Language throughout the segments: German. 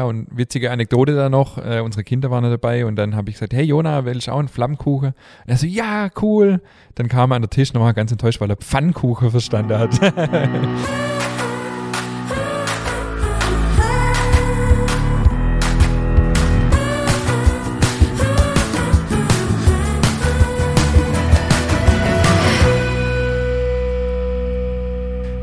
Und witzige Anekdote da noch, äh, unsere Kinder waren ja dabei und dann habe ich gesagt, hey Jona, willst du auch einen Flammkuchen? Und er so, ja, cool. Dann kam er an den Tisch und war ganz enttäuscht, weil er Pfannkuchen verstanden hat.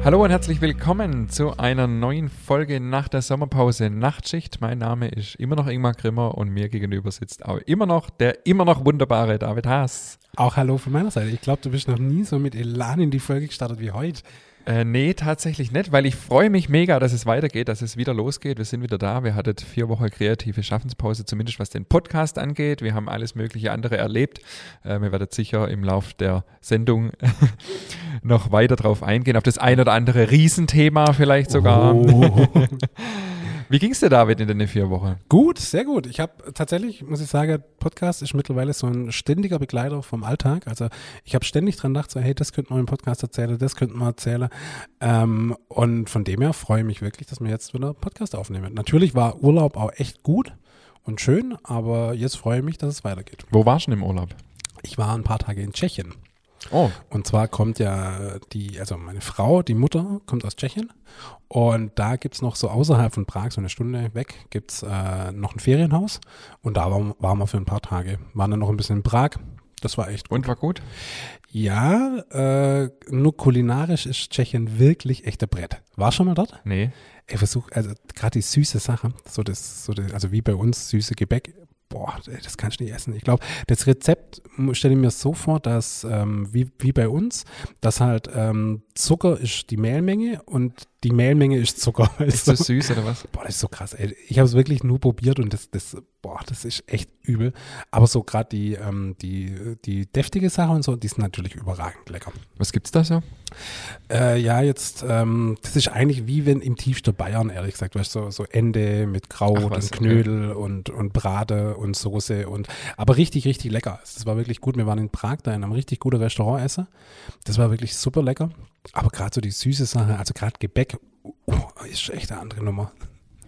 Hallo und herzlich willkommen zu einer neuen Folge nach der Sommerpause Nachtschicht. Mein Name ist immer noch Ingmar Grimmer und mir gegenüber sitzt auch immer noch der immer noch wunderbare David Haas. Auch hallo von meiner Seite. Ich glaube, du bist noch nie so mit Elan in die Folge gestartet wie heute. Äh, nee, tatsächlich nicht, weil ich freue mich mega, dass es weitergeht, dass es wieder losgeht. Wir sind wieder da. Wir hatten vier Wochen kreative Schaffenspause, zumindest was den Podcast angeht. Wir haben alles mögliche andere erlebt. Äh, wir werden sicher im Lauf der Sendung noch weiter drauf eingehen, auf das ein oder andere Riesenthema vielleicht sogar. Oh. Wie ging es dir, David, in den vier Wochen? Gut, sehr gut. Ich habe tatsächlich, muss ich sagen, Podcast ist mittlerweile so ein ständiger Begleiter vom Alltag. Also ich habe ständig dran gedacht, so, hey, das könnte man im Podcast erzählen, das könnte man erzählen. Ähm, und von dem her freue ich mich wirklich, dass wir jetzt wieder Podcast aufnehmen. Natürlich war Urlaub auch echt gut und schön, aber jetzt freue ich mich, dass es weitergeht. Wo warst du denn im Urlaub? Ich war ein paar Tage in Tschechien. Oh. Und zwar kommt ja die, also meine Frau, die Mutter, kommt aus Tschechien. Und da gibt es noch so außerhalb von Prag, so eine Stunde weg, gibt es äh, noch ein Ferienhaus. Und da waren, waren wir für ein paar Tage. Waren dann noch ein bisschen in Prag. Das war echt gut. Und war gut? Ja, äh, nur kulinarisch ist Tschechien wirklich echter Brett. War schon mal dort? Nee. Ich versuche, also gerade die süße Sache, so das, so das, also wie bei uns süße Gebäck, boah, das kannst du nicht essen. Ich glaube, das Rezept stelle ich mir so vor, dass ähm, wie, wie bei uns, dass halt ähm, Zucker ist die Mehlmenge und die Mehlmenge ist Zucker. Ist das süß oder was? Boah, das ist so krass. Ey. Ich habe es wirklich nur probiert und das, das, boah, das ist echt übel. Aber so gerade die, ähm, die, die deftige Sache und so, die sind natürlich überragend lecker. Was gibt's da so? Äh, ja, jetzt, ähm, das ist eigentlich wie wenn im tiefsten Bayern, ehrlich gesagt, weißt du, so, so Ende mit Kraut was, und Knödel okay. und, und Brate und Soße und, aber richtig, richtig lecker. Das war wirklich gut. Wir waren in Prag da in einem richtig guten Restaurant essen. Das war wirklich super lecker. Aber gerade so die süße Sache, also gerade Gebäck, uh, ist echt eine andere Nummer.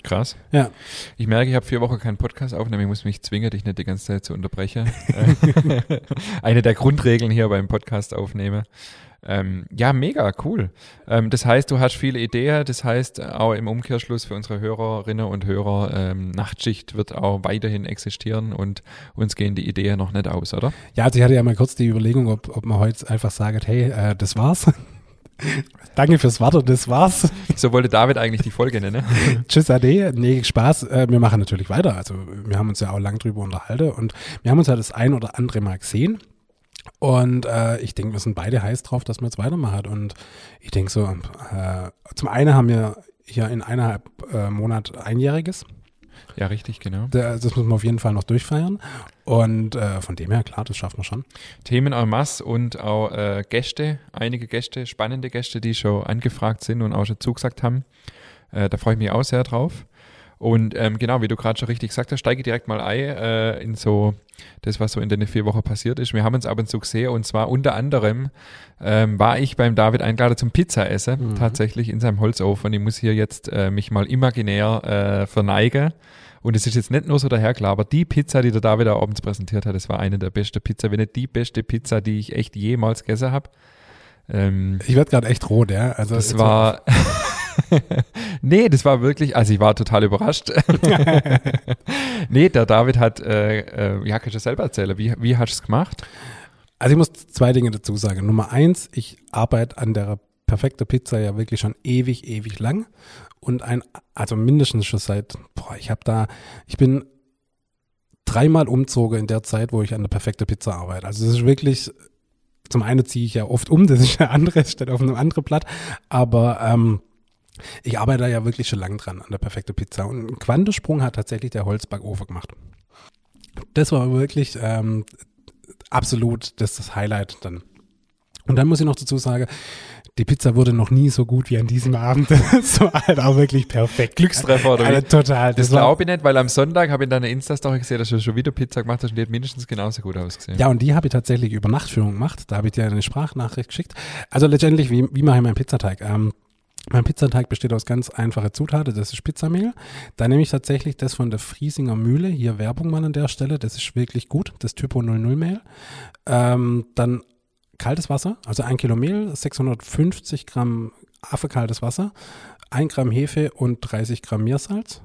Krass. Ja. Ich merke, ich habe vier Wochen keinen Podcast aufnehmen. Ich muss mich zwingen, dich nicht die ganze Zeit zu unterbrechen. Eine der Grundregeln hier beim Podcast aufnehmen. Ähm, ja, mega, cool. Ähm, das heißt, du hast viele Ideen. Das heißt, auch im Umkehrschluss für unsere Hörerinnen und Hörer, ähm, Nachtschicht wird auch weiterhin existieren und uns gehen die Ideen noch nicht aus, oder? Ja, also ich hatte ja mal kurz die Überlegung, ob, ob man heute einfach sagt, hey, äh, das war's. Danke fürs Warten, das war's. So wollte David eigentlich die Folge nennen. Tschüss, Ade. Nee, Spaß. Äh, wir machen natürlich weiter. Also, wir haben uns ja auch lang drüber unterhalten und wir haben uns ja das ein oder andere Mal gesehen. Und äh, ich denke, wir sind beide heiß drauf, dass man jetzt weitermacht. Und ich denke so, äh, zum einen haben wir hier in eineinhalb äh, Monat einjähriges. Ja, richtig, genau. Das müssen wir auf jeden Fall noch durchfeiern. Und äh, von dem her, klar, das schaffen wir schon. Themen en masse und auch äh, Gäste, einige Gäste, spannende Gäste, die schon angefragt sind und auch schon zugesagt haben. Äh, da freue ich mich auch sehr drauf. Und ähm, genau, wie du gerade schon richtig gesagt hast, steige ich direkt mal ein äh, in so das, was so in den vier Wochen passiert ist. Wir haben uns ab und zu gesehen und zwar unter anderem ähm, war ich beim David eingeladen zum Pizzaessen, mhm. tatsächlich in seinem Holzofen. Ich muss hier jetzt äh, mich mal imaginär äh, verneigen. Und es ist jetzt nicht nur so daherklar, aber die Pizza, die der David da abends präsentiert hat, das war eine der besten Pizza, wenn nicht die beste Pizza, die ich echt jemals gegessen habe. Ähm, ich werde gerade echt rot, ja. Also das war. nee, das war wirklich, also ich war total überrascht. nee, der David hat, äh, äh, ja, kannst du selber erzählen, wie, wie hast du es gemacht? Also ich muss zwei Dinge dazu sagen. Nummer eins, ich arbeite an der perfekten Pizza ja wirklich schon ewig, ewig lang. Und ein, also mindestens schon seit, boah, ich habe da, ich bin dreimal umzogen in der Zeit, wo ich an der perfekten Pizza arbeite. Also es ist wirklich, zum einen ziehe ich ja oft um, das ist eine andere, steht auf einem anderen Blatt, aber ähm, ich arbeite da ja wirklich schon lange dran an der perfekte Pizza. Und einen Quantensprung hat tatsächlich der Holzbackofen gemacht. Das war wirklich ähm, absolut das, das Highlight dann. Und dann muss ich noch dazu sagen, die Pizza wurde noch nie so gut wie an diesem Abend. so halt auch wirklich perfekt. Glückstreffer oder wie? total. Das, das glaube ich nicht, weil am Sonntag habe ich in deiner Insta-Story gesehen, dass du schon wieder Pizza gemacht hast und die hat mindestens genauso gut ausgesehen. Ja, und die habe ich tatsächlich über Nachtführung gemacht. Da habe ich dir eine Sprachnachricht geschickt. Also letztendlich, wie, wie mache ich meinen Pizzateig? Ähm, Mein Pizzateig besteht aus ganz einfachen Zutaten. Das ist Pizzamehl. Da nehme ich tatsächlich das von der Friesinger Mühle. Hier Werbung mal an der Stelle. Das ist wirklich gut. Das Typo 00 Mehl. Ähm, dann kaltes Wasser, also ein Kilo Mehl, 650 Gramm affekaltes Wasser, 1 Gramm Hefe und 30 Gramm Meersalz.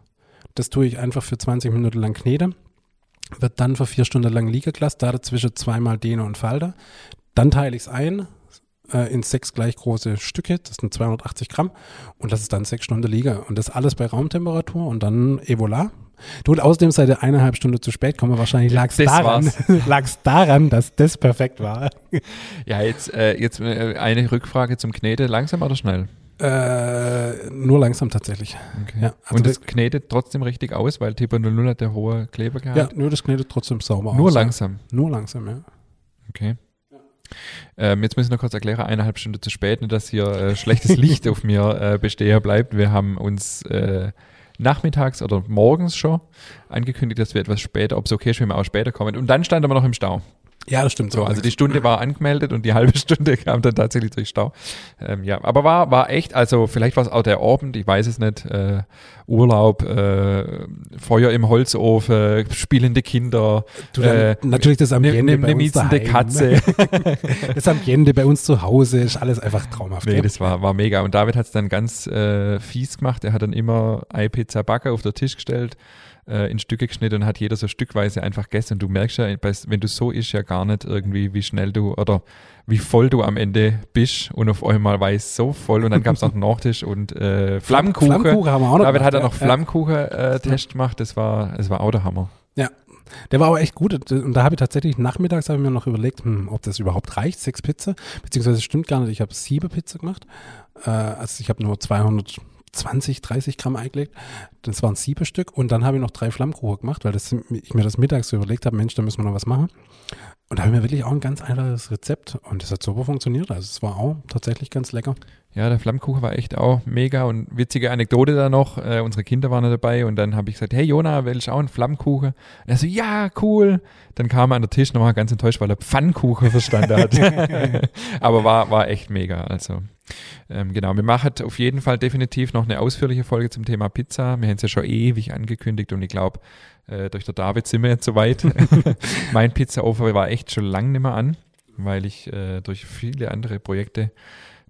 Das tue ich einfach für 20 Minuten lang kneten. Wird dann für vier Stunden lang liegen gelassen, da dazwischen zweimal Dehne und Falter. Dann teile ich es ein äh, in sechs gleich große Stücke, das sind 280 Gramm und das ist dann sechs Stunden liegen. Und das alles bei Raumtemperatur und dann Evola. Du, und außerdem seid ihr eineinhalb Stunden zu spät gekommen. Wahrscheinlich lag es daran, lag's daran, dass das perfekt war. Ja, jetzt, äh, jetzt äh, eine Rückfrage zum Knete. Langsam oder schnell? Äh, nur langsam tatsächlich. Okay. Ja, also Und das knetet trotzdem richtig aus, weil Tipo 00 hat der hohe Kleber gehabt? Ja, nur das knetet trotzdem sauber Nur aus. langsam. Nur langsam, ja. Okay. Ähm, jetzt muss ich noch kurz erklären, eineinhalb Stunden zu spät, nicht, dass hier äh, schlechtes Licht auf mir äh, bestehen bleibt. Wir haben uns äh, nachmittags oder morgens schon angekündigt, dass wir etwas später, ob es okay ist, wenn wir auch später kommen. Und dann standen wir noch im Stau. Ja, das stimmt. So, also die Stunde war angemeldet und die halbe Stunde kam dann tatsächlich durch Stau. Ähm, ja, aber war, war echt, also vielleicht war es auch der Abend, ich weiß es nicht, äh, Urlaub, äh, Feuer im Holzofen, spielende Kinder, Du, dann, äh, natürlich das eine Ambiente ne, bei ne uns miezende. Katze. Das Ambiente bei uns zu Hause ist alles einfach traumhaft. Nee, gell? das war, war mega. Und David hat es dann ganz äh, fies gemacht. Er hat dann immer eine Pizza Backe auf den Tisch gestellt, äh, in Stücke geschnitten und hat jeder so stückweise einfach gegessen. Und du merkst ja, wenn du so isst, ja gar nicht irgendwie, wie schnell du oder wie voll du am Ende bist. Und auf einmal war so voll. Und dann gab es noch einen Nachtisch und äh, Flammkuchen. Flammkuchen haben wir auch noch David hat dann noch ja. Flammkuchen-Test gemacht. Das war, das war auch der Hammer. Ja, der war aber echt gut. Und da habe ich tatsächlich nachmittags habe ich mir noch überlegt, hm, ob das überhaupt reicht, sechs Pizza. Beziehungsweise es stimmt gar nicht, ich habe sieben Pizza gemacht. Äh, also ich habe nur 220, 30 Gramm eingelegt. Das waren sieben Stück. Und dann habe ich noch drei Flammkuchen gemacht, weil das, ich mir das mittags so überlegt habe, Mensch, da müssen wir noch was machen. Und da habe ich mir wirklich auch ein ganz einfaches Rezept. Und das hat super funktioniert. Also es war auch tatsächlich ganz lecker. Ja, der Flammkuchen war echt auch mega und witzige Anekdote da noch. Äh, unsere Kinder waren da dabei und dann habe ich gesagt, hey Jona, willst du auch einen Flammkuchen? Und er so, ja, cool. Dann kam er an den Tisch und war ganz enttäuscht, weil er Pfannkuchen verstanden hat. Aber war, war echt mega. Also ähm, genau, wir machen auf jeden Fall definitiv noch eine ausführliche Folge zum Thema Pizza. Wir haben es ja schon ewig angekündigt und ich glaube, äh, durch der David sind wir jetzt soweit. mein Pizzaofen war echt schon lang nicht mehr an, weil ich äh, durch viele andere Projekte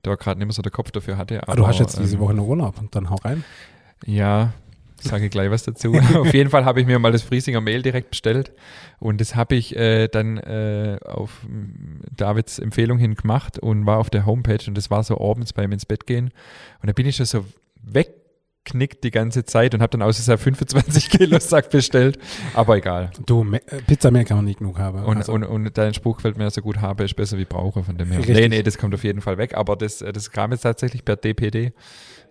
da gerade nicht mehr so der Kopf dafür hatte. Aber, du hast jetzt diese ähm, Woche noch Urlaub und dann hau rein. ja, sage gleich was dazu. auf jeden Fall habe ich mir mal das Friesinger Mehl direkt bestellt und das habe ich äh, dann äh, auf Davids Empfehlung hin gemacht und war auf der Homepage und das war so abends beim ins Bett gehen und da bin ich schon so wegknickt die ganze Zeit und habe dann dieser 25 Kilo Sack bestellt, aber egal. Du, me- äh, Pizza mehr kann man nicht genug haben. Und, Also, und, und dein Spruch fällt mir so gut, habe ist besser wie brauche von dem her. Richtig. Nee, nee, das kommt auf jeden Fall weg, aber das, äh, das kam jetzt tatsächlich per DPD.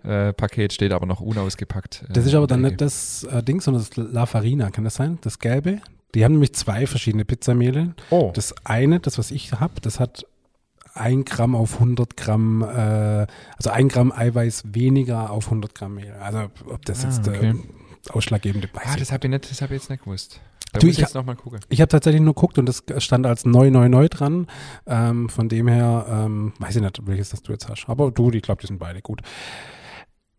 Äh, Paket steht aber noch unausgepackt. äh, Das ist aber dann nicht das äh, Ding, sondern das La Farina, kann das sein? Das Gelbe? Die haben nämlich zwei verschiedene Pizzamehle. Oh, Das eine, das was ich habe, das hat ein Gramm auf 100 Gramm, äh, also ein Gramm Eiweiß weniger auf 100 Gramm Mehl. Also ob das Ah, jetzt okay. ausschlaggebende weiß ah, das habe ich, nicht- das hab ich jetzt nicht gewusst. Da Du, muss ich ich jetzt nochmal gucken. Ich habe tatsächlich nur geguckt und das stand als neu, neu, neu dran. Ähm, von dem her, ähm, weiß ich nicht, welches das du jetzt hast. Aber du, ich glaube, die sind beide gut.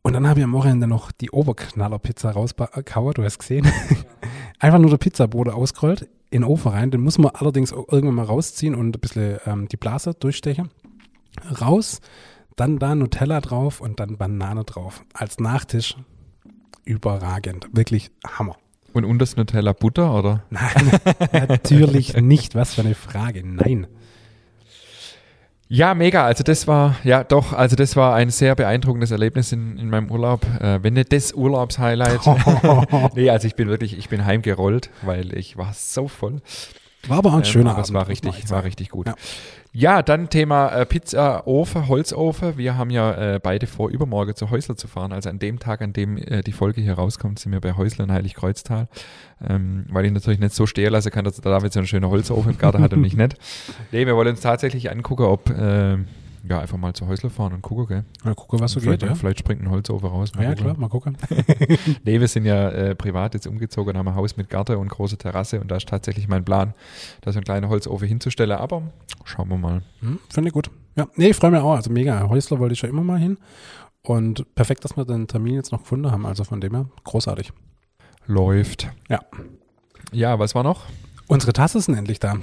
Und dann habe ich am Wochenende noch die Oberknaller-Pizza rausgehauen, du hast gesehen. Einfach nur der Pizzaboden ausgerollt, in den Ofen rein. Den muss man allerdings irgendwann mal rausziehen und ein bisschen ähm, die Blase durchstechen. Raus, dann da Nutella drauf und dann Banane drauf. Als Nachtisch überragend. Wirklich Hammer. Und unter das Nutella Butter, oder? Nein, natürlich nicht. Was für eine Frage. Nein. Ja, mega. Also das war, ja doch, also das war ein sehr beeindruckendes Erlebnis in, in meinem Urlaub. Äh, wenn nicht das Urlaubshighlight. nee, also ich bin wirklich, ich bin heimgerollt, weil ich war so voll. War aber ein Ähm, schöner Abend. es war richtig, war richtig gut. Ja. Ja, dann Thema äh, Pizza, Ofen, Holzofen. Wir haben ja äh, beide vor, übermorgen zu Häusler zu fahren. Also an dem Tag, an dem äh, die Folge hier rauskommt, sind wir bei Häusler in Heiligkreuztal. Ähm, weil ich natürlich nicht so stehen lassen kann, dass der David so einen schönen Holzofen im Garten hat und ich nicht. Nee, wir wollen uns tatsächlich angucken, ob äh, ja, einfach mal zu Häusler fahren und gucken, gell? Mal gucken, was so geht, ja. vielleicht springt ein Holzofen raus. Ja, gucken. klar, mal gucken. Nee, wir sind ja äh, privat jetzt umgezogen, haben ein Haus mit Garten und große Terrasse und da ist tatsächlich mein Plan, da so einen kleinen Holzofen hinzustellen, aber schauen wir mal. Hm, Finde ich gut. Ja, nee, ich freue mich auch. Also mega. Häusler wollte ich schon immer mal hin. Und perfekt, dass wir den Termin jetzt noch gefunden haben. Also von dem her, großartig. Läuft. Ja. Ja, was war noch? Unsere Tasse sind endlich da.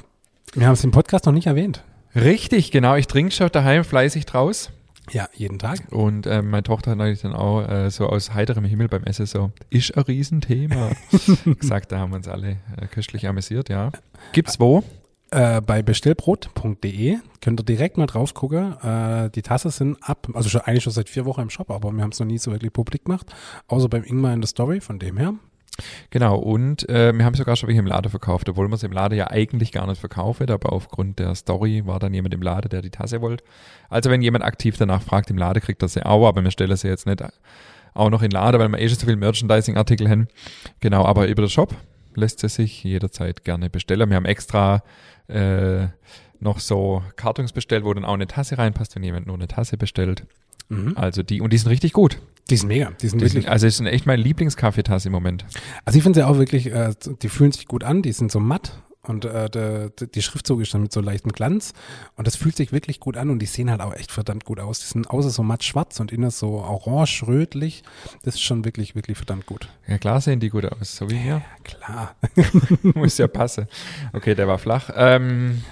Wir haben es im Podcast noch nicht erwähnt. Richtig, genau. Ich trinke schon daheim fleißig draus. Ja, jeden Tag. Und äh, meine Tochter hat natürlich dann auch äh, so aus heiterem Himmel beim Essen so, ist ein Riesenthema. gesagt, da haben wir uns alle äh, köstlich amüsiert, ja. Gibt's wo? Äh, bei bestellbrot.de könnt ihr direkt mal drauf gucken. Äh, die Tasse sind ab, also schon, eigentlich schon seit vier Wochen im Shop, aber wir haben es noch nie so wirklich publik gemacht. Außer beim Ingmar in der Story, von dem her. Genau, und äh, wir haben sogar schon welche im Laden verkauft, obwohl wir es im Laden ja eigentlich gar nicht verkaufen, aber aufgrund der Story war dann jemand im Laden, der die Tasse wollte. Also wenn jemand aktiv danach fragt, im Laden kriegt er sie auch, aber wir stellen sie jetzt nicht auch noch in Laden, weil wir eh schon so viele Merchandising-Artikel haben. Genau, aber über den Shop lässt sie sich jederzeit gerne bestellen. Wir haben extra äh, noch so Kartons bestellt, wo dann auch eine Tasse reinpasst, wenn jemand nur eine Tasse bestellt. Mhm. Also die, und die sind richtig gut. Die sind mega. Die sind Die wirklich. sind, also es sind echt meine Lieblingskaffeetasse im Moment. Also ich finde sie auch wirklich, äh, die fühlen sich gut an, die sind so matt und äh, de, die Schriftzug ist dann mit so leichtem Glanz und das fühlt sich wirklich gut an und die sehen halt auch echt verdammt gut aus. Die sind außer so matt schwarz und innen so orange, rötlich. Das ist schon wirklich, wirklich verdammt gut. Ja klar sehen die gut aus, so wie hier. Klar. Muss ja passen. Okay, der war flach. Ähm,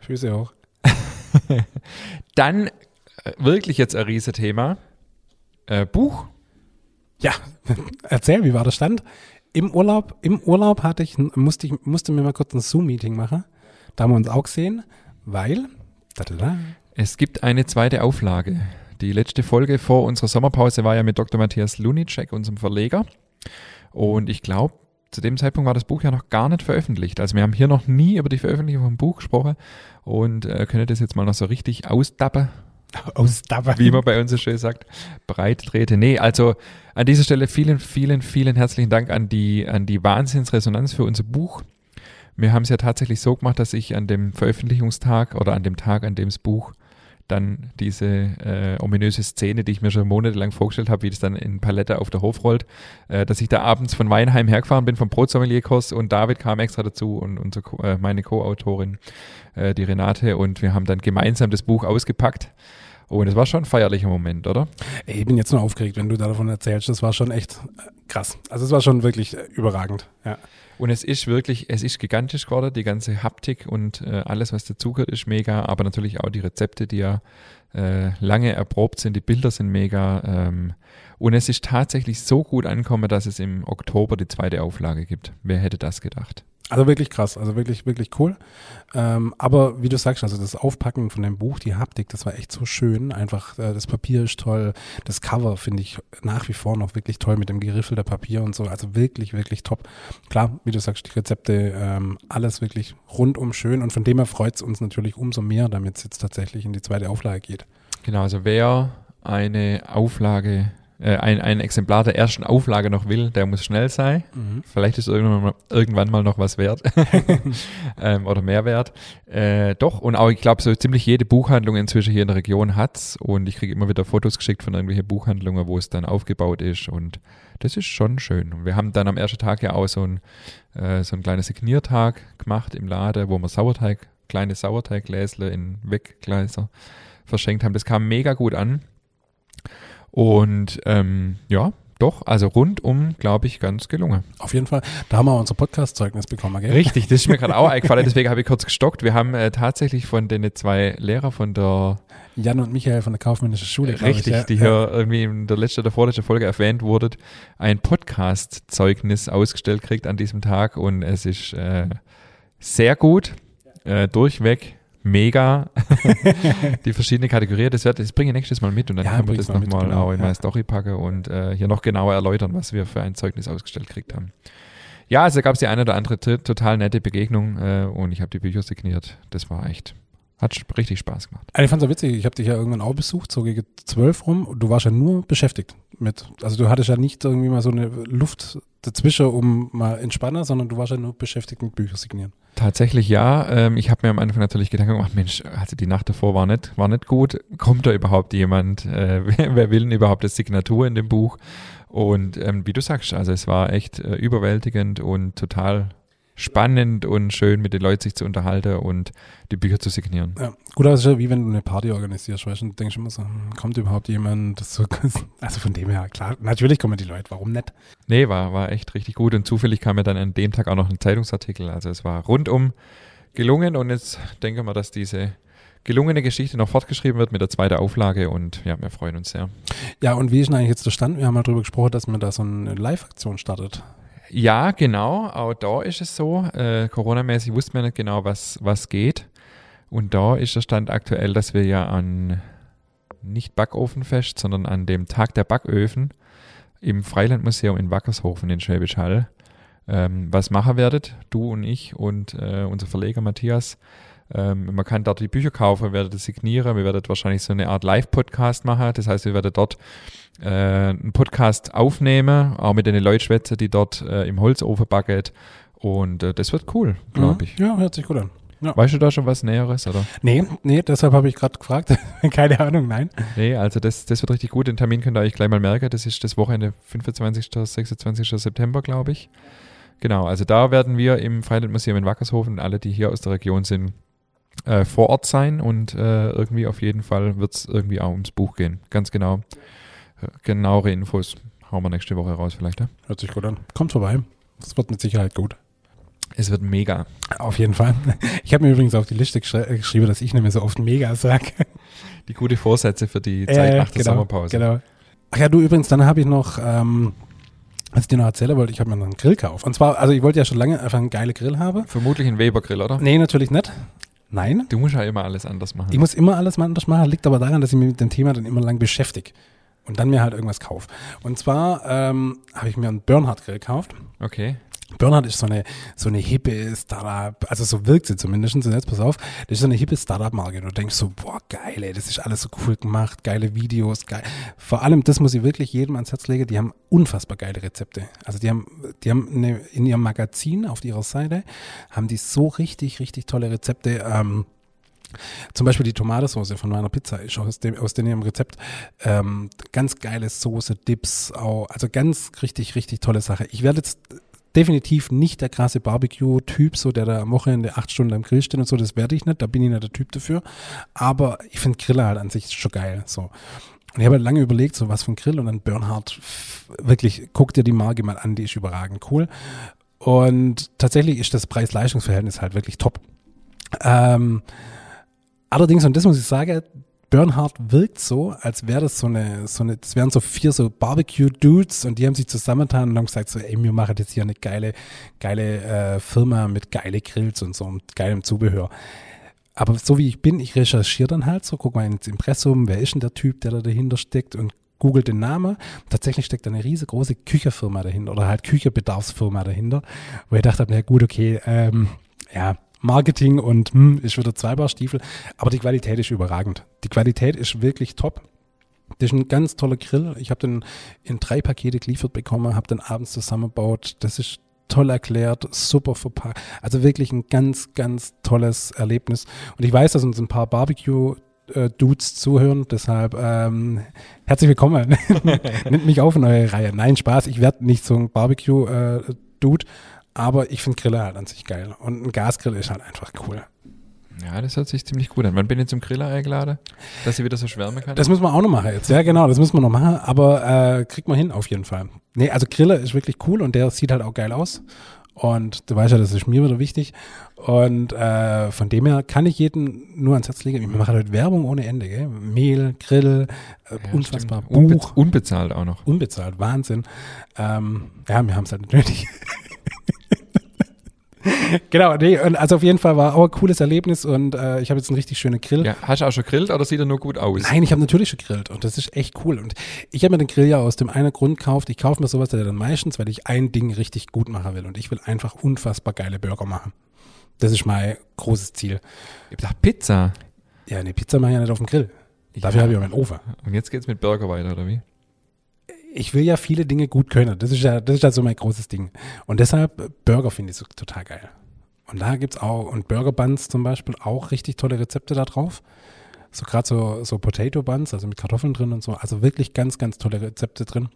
Füße hoch. dann wirklich jetzt ein Riesethema. Äh, Buch. Ja, erzähl, wie war der Stand? Im Urlaub, im Urlaub hatte ich, musste ich, musste mir mal kurz ein Zoom-Meeting machen. Da haben wir uns auch gesehen, weil, da, da, da, Es gibt eine zweite Auflage. Die letzte Folge vor unserer Sommerpause war ja mit Dr. Matthias Lunicek, unserem Verleger. Und ich glaube, zu dem Zeitpunkt war das Buch ja noch gar nicht veröffentlicht. Also wir haben hier noch nie über die Veröffentlichung vom Buch gesprochen und äh, können das jetzt mal noch so richtig ausdappen, aus dabei. wie man bei uns so schön sagt, breit trete. Nee, also an dieser Stelle vielen, vielen, vielen herzlichen Dank an die, an die Wahnsinnsresonanz für unser Buch. Wir haben es ja tatsächlich so gemacht, dass ich an dem Veröffentlichungstag oder an dem Tag, an dem das Buch dann diese äh, ominöse Szene, die ich mir schon monatelang vorgestellt habe, wie das dann in Palette auf der Hof rollt, äh, dass ich da abends von Weinheim hergefahren bin vom Brotsommelierkurs und David kam extra dazu und unsere, äh, meine Co-Autorin, äh, die Renate, und wir haben dann gemeinsam das Buch ausgepackt. Und es war schon ein feierlicher Moment, oder? Ey, ich bin jetzt nur aufgeregt, wenn du da davon erzählst. Das war schon echt äh, krass. Also es war schon wirklich äh, überragend. Ja. Und es ist wirklich, es ist gigantisch geworden, die ganze Haptik und äh, alles, was dazugehört, ist mega, aber natürlich auch die Rezepte, die ja äh, lange erprobt sind, die Bilder sind mega. Ähm, und es ist tatsächlich so gut angekommen, dass es im Oktober die zweite Auflage gibt. Wer hätte das gedacht? Also wirklich krass, also wirklich, wirklich cool. Ähm, aber wie du sagst, also das Aufpacken von dem Buch, die Haptik, das war echt so schön. Einfach, äh, das Papier ist toll. Das Cover finde ich nach wie vor noch wirklich toll mit dem Geriffel der Papier und so. Also wirklich, wirklich top. Klar, wie du sagst, die Rezepte, ähm, alles wirklich rundum schön. Und von dem her freut es uns natürlich umso mehr, damit es jetzt tatsächlich in die zweite Auflage geht. Genau, also wer eine Auflage, äh, ein, ein Exemplar der ersten Auflage noch will, der muss schnell sein. Vielleicht ist irgendwann mal, irgendwann mal noch was wert ähm, oder mehr wert. Äh, doch, und auch ich glaube, so ziemlich jede Buchhandlung inzwischen hier in der Region hat's und ich kriege immer wieder Fotos geschickt von irgendwelchen Buchhandlungen, wo es dann aufgebaut ist und das ist schon schön. Und wir haben dann am ersten Tag ja auch so ein, äh, so ein kleiner Signiertag gemacht im Laden, wo wir Sauerteig, kleine Sauerteiggläsle in Weggleiser verschenkt haben. Das kam mega gut an. Und ähm, ja, doch, also rundum, glaube ich, ganz gelungen. Auf jeden Fall. Da haben wir unser Podcast-Zeugnis bekommen, gell? Richtig, das ist mir gerade auch eingefallen, deswegen habe ich kurz gestockt. Wir haben äh, tatsächlich von den zwei Lehrer von der Jan und Michael von der Kaufmännischen Schule. Richtig, ich, ja. die ja. hier irgendwie in der letzten oder vorletzten Folge erwähnt wurde, ein Podcast-Zeugnis ausgestellt kriegt an diesem Tag und es ist äh, sehr gut, äh, durchweg, mega, die verschiedenen Kategorien, das, das bringe ich nächstes Mal mit und dann Ja, können wir das nochmal genau, auch in ja. meine Story packen und äh, hier noch genauer erläutern, was wir für ein Zeugnis ausgestellt gekriegt haben. Ja, also gab es die eine oder andere total nette Begegnung äh, und ich habe die Bücher signiert. Das war echt, hat richtig Spaß gemacht. Also ich fand's auch witzig, ich habe dich ja irgendwann auch besucht, so gegen zwölf rum. Und du warst ja nur beschäftigt mit, also du hattest ja nicht irgendwie mal so eine Luft dazwischen, um mal entspannen, sondern du warst ja nur beschäftigt mit Bücher signieren. Tatsächlich ja. Ähm, ich habe mir am Anfang natürlich Gedanken gemacht, Mensch, also die Nacht davor war nicht, war nicht gut. Kommt da überhaupt jemand? Äh, wer, wer will denn überhaupt eine Signatur in dem Buch? Und ähm, wie du sagst, also es war echt äh, überwältigend und total spannend und schön mit den Leuten sich zu unterhalten und die Bücher zu signieren. Ja, gut, das ist ja wie wenn du eine Party organisierst, weißt du, und denkst immer so, hm, kommt überhaupt jemand? Das so, also von dem her, klar, natürlich kommen die Leute, warum nicht? Nee, war, war echt richtig gut und zufällig kam mir dann an dem Tag auch noch ein Zeitungsartikel. Also es war rundum gelungen und jetzt denken wir, dass diese gelungene Geschichte noch fortgeschrieben wird mit der zweiten Auflage und ja, wir freuen uns sehr. Ja, und wie ist denn eigentlich jetzt der Stand? Wir haben mal darüber gesprochen, dass man da so eine Live-Aktion startet. Ja, genau. Auch da ist es so. Äh, Corona-mäßig wussten wir nicht genau, was, was geht. Und da ist der Stand aktuell, dass wir ja an nicht Backofenfest, sondern an dem Tag der Backöfen im Freilandmuseum in Wackershofen in Schwäbisch Hall ähm, was machen werdet, du und ich und äh, unser Verleger Matthias. Ähm, man kann dort die Bücher kaufen, wir werden das signieren, wir werden wahrscheinlich so eine Art Live-Podcast machen. Das heißt, wir werden dort äh, einen Podcast aufnehmen, auch mit den Leuten schwätzen, die dort äh, im Holzofen backen. Und äh, das wird cool, glaube ich. Ja, hört sich gut an. Ja. Weißt du da schon was Näheres? Oder? Nee, nee, deshalb habe ich gerade gefragt. Keine Ahnung, nein. Nee, also das, das wird richtig gut. Den Termin könnt ihr euch gleich mal merken. Das ist das Wochenende 25. 26. September, glaube ich. Genau, also da werden wir im Freilandmuseum in Wackershofen, alle, die hier aus der Region sind, äh, vor Ort sein und äh, irgendwie auf jeden Fall wird es irgendwie auch ums Buch gehen. Ganz genau. Äh, genauere Infos hauen wir nächste Woche raus vielleicht. Ja? Hört sich gut an. Kommt vorbei. Das wird mit Sicherheit gut. Es wird mega. Auf jeden Fall. Ich habe mir übrigens auf die Liste geschri geschrieben, dass ich nicht mehr so oft mega sage. Die gute Vorsätze für die Zeit Äh, nach der genau, Sommerpause. Genau. Ach ja, du übrigens, dann habe ich noch, ähm, was ich dir noch erzählen wollte, ich habe mir noch einen Grill gekauft. Und zwar, also ich wollte ja schon lange einfach einen geilen Grill haben. Vermutlich ein Weber-Grill, oder? Nee, natürlich nicht. Nein. Du musst ja immer alles anders machen. Ich muss immer alles mal anders machen, liegt aber daran, dass ich mich mit dem Thema dann immer lang beschäftige. Und dann mir halt irgendwas kaufe. Und zwar ähm, habe ich mir einen Bernhard-Grill gekauft. okay. Bernhard ist so eine, so eine hippe Startup, also so wirkt sie zumindest, und jetzt pass auf, das ist so eine hippe Startup-Marke. Du denkst so, boah, geil, ey, das ist alles so cool gemacht, geile Videos, geil. Vor allem, das muss ich wirklich jedem ans Herz legen, die haben unfassbar geile Rezepte. Also die haben, die haben eine, in ihrem Magazin auf ihrer Seite, haben die so richtig, richtig tolle Rezepte, ähm, zum Beispiel die Tomatensauce von meiner Pizza ist aus dem, aus dem ihrem Rezept. Ähm, ganz geile Soße, Dips, auch, also ganz richtig, richtig tolle Sache. Ich werde jetzt definitiv nicht der krasse Barbecue-Typ, so der da am Wochenende acht Stunden am Grill steht und so, das werde ich nicht, da bin ich nicht der Typ dafür. Aber ich finde Griller halt an sich schon geil. So. Und ich habe halt lange überlegt, so was ein Grill und dann Bernhard, wirklich, guck dir die Marke mal an, die ist überragend cool. Und tatsächlich ist das Preis-Leistungs-Verhältnis halt wirklich top. Ähm, allerdings, und das muss ich sagen, Bernhard wirkt so, als wäre das so eine, so eine, das wären so vier so Barbecue-Dudes und die haben sich zusammengetan und haben gesagt so, ey, wir machen jetzt hier eine geile, geile äh, Firma mit geile Grills und so und geilem Zubehör. Aber so wie ich bin, ich recherchiere dann halt so, guck mal ins Impressum, wer ist denn der Typ, der da dahinter steckt und google den Namen. Tatsächlich steckt da eine riesengroße Kücherfirma dahinter oder halt Kücherbedarfsfirma dahinter, wo ich dachte, na gut, okay, ähm, ja, Marketing und hm, ist wieder Zweibarstiefel, aber die Qualität ist überragend. Die Qualität ist wirklich top. Das ist ein ganz toller Grill. Ich habe den in drei Pakete geliefert bekommen, habe den abends zusammengebaut. Das ist toll erklärt, super verpackt. Also wirklich ein ganz, ganz tolles Erlebnis. Und ich weiß, dass uns ein paar Barbecue äh, Dudes zuhören, deshalb ähm, herzlich willkommen. Nimmt mich auf in eure Reihe. Nein, Spaß, ich werde nicht so ein Barbecue-Dude, aber ich finde Griller halt an sich geil. Und ein Gasgrill ist halt einfach cool. Ja, das hört sich ziemlich gut an. Wann bin ich zum Griller eingeladen? Dass sie wieder so schwärmen kann? Das müssen wir auch noch machen jetzt. Ja, genau, das müssen wir noch machen, aber äh, kriegt man hin auf jeden Fall. Nee, also Griller ist wirklich cool und der sieht halt auch geil aus. Und du weißt ja, das ist mir wieder wichtig. Und äh, von dem her kann ich jeden nur ans Herz legen. Wir machen halt Werbung ohne Ende. Gell? Mehl, Grill, äh, Ja, unfassbar. stimmt. Buch, unbezahlt auch noch. unbezahlt, Wahnsinn. Ähm, ja, wir haben es halt natürlich. genau, nee, und also auf jeden Fall war auch ein cooles Erlebnis und äh, ich habe jetzt einen richtig schönen Grill. Ja, hast du auch schon grillt oder sieht er nur gut aus? Nein, ich habe natürlich gegrillt und das ist echt cool. Und ich habe mir den Grill ja aus dem einen Grund gekauft. Ich kaufe mir sowas ja dann meistens, weil ich ein Ding richtig gut machen will. Und ich will einfach unfassbar geile Burger machen. Das ist mein großes Ziel. Ich gedacht, Pizza. Ja, eine Pizza mache ich ja nicht auf dem Grill. Dafür Ja. habe ich auch meinen Ofen. Und jetzt geht's mit Burger weiter, oder wie? Ich will ja viele Dinge gut können. Das ist ja, das ist ja so mein großes Ding. Und deshalb äh, Burger finde ich so total geil. Und da gibt's auch, und Burger Buns zum Beispiel, auch richtig tolle Rezepte da drauf. So gerade so, so Potato Buns, also mit Kartoffeln drin und so. Also wirklich ganz, ganz tolle Rezepte drin.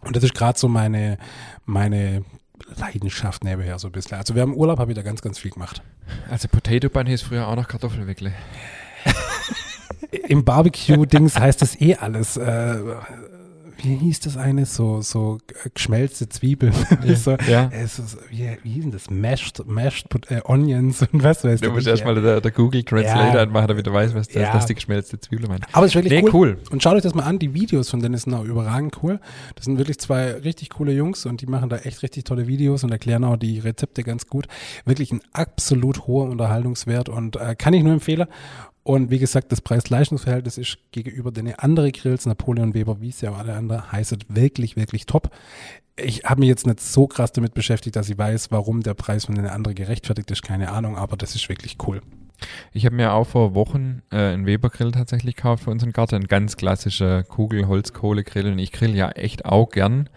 Und das ist gerade so meine, meine Leidenschaft nebenher so ein bisschen. Also wir haben Urlaub, habe ich da ganz, ganz viel gemacht. Also Potato Bun hieß früher auch noch Kartoffelwickle. Im Barbecue-Dings heißt das eh alles. Äh, wie hieß das eine? So, so geschmelzte Zwiebeln. Ja, so, ja. Es ist, wie, wie hieß denn das? Mashed, mashed äh, Onions und was weiß Du ich. musst erstmal der, der Google Translator Ja. anmachen, damit du weißt, was das, Ja. das die geschmelzte Zwiebel meint. Aber es ist wirklich Nee, cool. cool. Und schaut euch das mal an, die Videos von denen sind auch überragend cool. Das sind wirklich zwei richtig coole Jungs und die machen da echt richtig tolle Videos und erklären auch die Rezepte ganz gut. Wirklich ein absolut hoher Unterhaltungswert und äh, kann ich nur empfehlen. Und wie gesagt, das Preis-Leistungsverhältnis ist gegenüber den anderen Grills, Napoleon Weber, wie es ja auch alle anderen heißt, wirklich, wirklich top. Ich habe mich jetzt nicht so krass damit beschäftigt, dass ich weiß, warum der Preis von den anderen gerechtfertigt ist, keine Ahnung, aber das ist wirklich cool. Ich habe mir auch vor Wochen äh, einen Weber-Grill tatsächlich gekauft für unseren Garten. Ein ganz klassischer Kugel-Holzkohle-Grill. Und ich grill ja echt auch gern.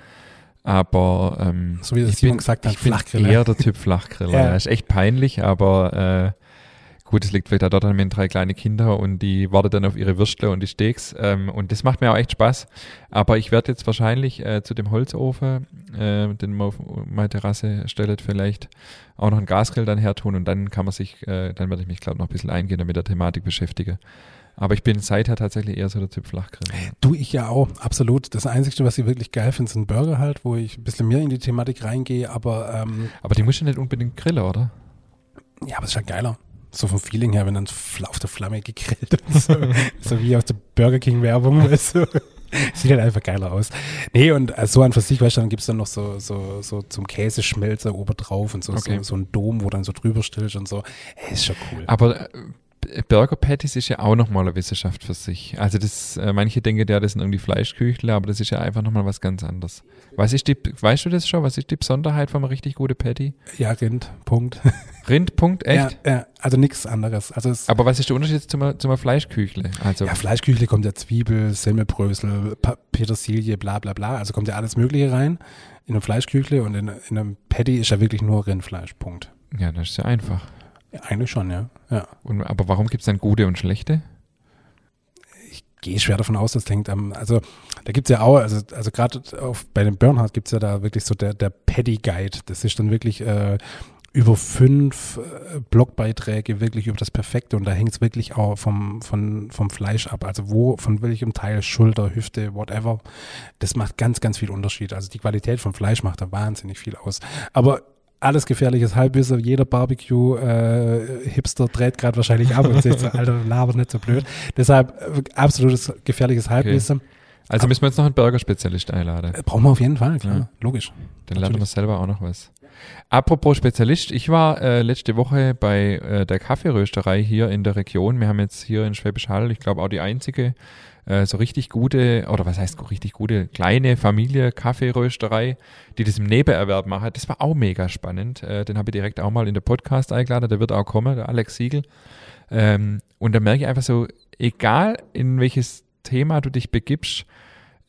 Aber ähm, So wie das ich Simon bin, gesagt hat, ich bin eher der Typ Flachgriller. Ja. ja. Ist echt peinlich, aber äh, gut, es liegt vielleicht auch daran, wir haben drei kleine Kinder und die warten dann auf ihre Würstle und die Steaks. Ähm, und das macht mir auch echt Spaß. Aber ich werde jetzt wahrscheinlich äh, zu dem Holzofen, äh, den man auf meine Terrasse stellt, vielleicht auch noch einen Gasgrill dann hertun und dann kann man sich, äh, dann werde ich mich, glaube ich, noch ein bisschen eingehender mit der Thematik beschäftigen. Aber ich bin seither tatsächlich eher so der Typ Flachgrill. Du, ich ja auch, absolut. Das Einzige, was ich wirklich geil finde, sind Burger halt, wo ich ein bisschen mehr in die Thematik reingehe, aber ähm, Aber die muss ja nicht unbedingt grillen, oder? ja, aber es ist ja geiler. So vom Feeling her, wenn dann auf der Flamme gegrillt und so, so wie aus der Burger King Werbung, weißt du. Sieht halt einfach geiler aus. Nee, und äh, so an für sich, weißt du, dann gibt's dann noch so, so, so zum Käseschmelzer oben drauf und so, Okay. so, so ein Dom, wo dann so drüber stillst und so. Ey, ist schon cool. Aber äh, Burger Patties ist ja auch nochmal eine Wissenschaft für sich. Also das, äh, manche denken ja, das sind irgendwie Fleischküchle, aber das ist ja einfach nochmal was ganz anderes. Was ist die, weißt du das schon? Was ist die Besonderheit von einem richtig guten Patty? Ja, Rind, Punkt. Rind, Punkt, echt? Ja, ja, also nichts anderes. Also Aber was ist der Unterschied zu einer, zu einer Fleischküchle? Also, Ja, Fleischküchle kommt ja Zwiebel, Semmelbrösel, Pa- Petersilie, bla bla bla. Also kommt ja alles Mögliche rein in eine Fleischküchle und in, in einem Patty ist ja wirklich nur Rindfleisch. Punkt. ja, das ist ja einfach. Ja, eigentlich schon, ja. ja. Und, aber warum gibt es dann gute und schlechte? Gehe schwer davon aus, das hängt am, also da gibt's ja auch, also, also gerade bei dem Bernhard gibt's ja da wirklich so der, der Patty Guide. Das ist dann wirklich äh, über fünf äh, Blogbeiträge wirklich über das Perfekte und da hängt's wirklich auch vom, von, vom Fleisch ab. Also wo, von welchem Teil, Schulter, Hüfte, whatever. Das macht ganz, ganz viel Unterschied. Also die Qualität vom Fleisch macht da wahnsinnig viel aus. Aber alles gefährliches Halbwissen, jeder Barbecue-Hipster dreht gerade wahrscheinlich ab und sagt so, Alter, laber nicht so blöd. Deshalb äh, absolutes gefährliches Halbwissen. Also müssen wir jetzt noch einen Burger-Spezialist einladen. Äh, Brauchen wir auf jeden Fall, klar, Ja. logisch. Dann lernen wir selber auch noch was. Apropos Spezialist, ich war äh, letzte Woche bei äh, der Kaffeerösterei hier in der Region. Wir haben jetzt hier in Schwäbisch Hall, ich glaube auch die einzige äh, so richtig gute, oder was heißt richtig gute, kleine Familie Kaffeerösterei, die das im Nebenerwerb machen. Das war auch mega spannend. Äh, den habe ich direkt auch mal in der Podcast eingeladen, der wird auch kommen, der Alex Siegel. Ähm, und da merke ich einfach so, egal in welches Thema du dich begibst,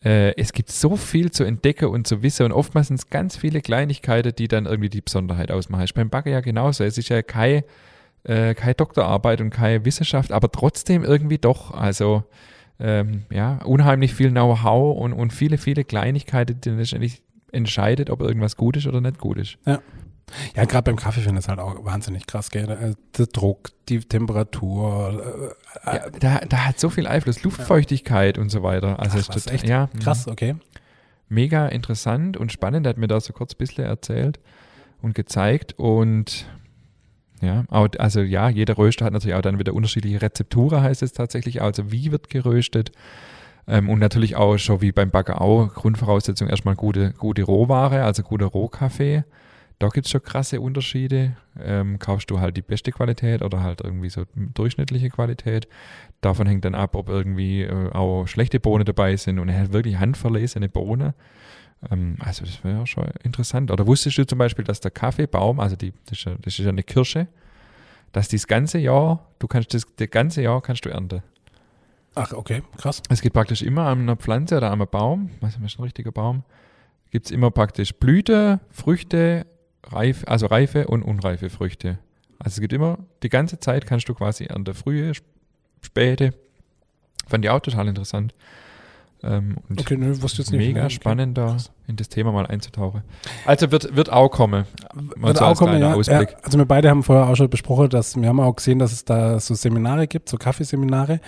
äh, es gibt so viel zu entdecken und zu wissen und oftmals sind es ganz viele Kleinigkeiten, die dann irgendwie die Besonderheit ausmachen. Ist beim Bagger ja genauso. Es ist ja kein, äh, keine Doktorarbeit und keine Wissenschaft, aber trotzdem irgendwie doch. Also ähm, ja, unheimlich viel Know-how und, und viele, viele Kleinigkeiten, die letztendlich entscheidet, ob irgendwas gut ist oder nicht gut ist. Ja, gerade beim Kaffee finde ich es halt auch wahnsinnig krass, gell? Äh, Der Druck, die Temperatur. Äh, Ja, da, da hat so viel Einfluss, Luftfeuchtigkeit und so weiter. Also Ach, ist was, echt? ja, krass, okay. mega interessant und spannend. Er hat mir da so kurz ein bisschen erzählt und gezeigt. Und ja, also ja, jeder Röster hat natürlich auch dann wieder unterschiedliche Rezepturen, heißt es tatsächlich. Also wie wird geröstet? Ähm, und natürlich auch schon wie beim Bagger auch Grundvoraussetzung erstmal gute, gute Rohware, also guter Rohkaffee. Da gibt's schon krasse Unterschiede. Ähm, kaufst du halt die beste Qualität oder halt irgendwie so durchschnittliche Qualität. Davon hängt dann ab, ob irgendwie äh, auch schlechte Bohnen dabei sind und hat wirklich handverlesene Bohnen. Ähm, also das wäre schon interessant. Oder wusstest du zum Beispiel, dass der Kaffeebaum, also die, das, ist ja, das ist ja eine Kirsche, dass das ganze Jahr, du kannst das, das ganze Jahr kannst du ernten. Ach, okay, krass. Es gibt praktisch immer an einer Pflanze oder an einem Baum, was ist ein richtiger Baum, gibt es immer praktisch Blüte, Früchte, reif, also reife und unreife Früchte. Also es gibt immer, die ganze Zeit kannst du quasi an der frühe, sp- späte, fand ich auch total interessant. Ähm, und Okay, nö, wusste jetzt nicht. mega Ja, okay. spannend, da in das Thema mal einzutauchen. Also wird, wird auch kommen. Mal Wird so auch kommen, ja. ja. Ausblick. Also wir beide haben vorher auch schon besprochen, dass wir haben auch gesehen, dass es da so Seminare gibt, so Kaffeeseminare.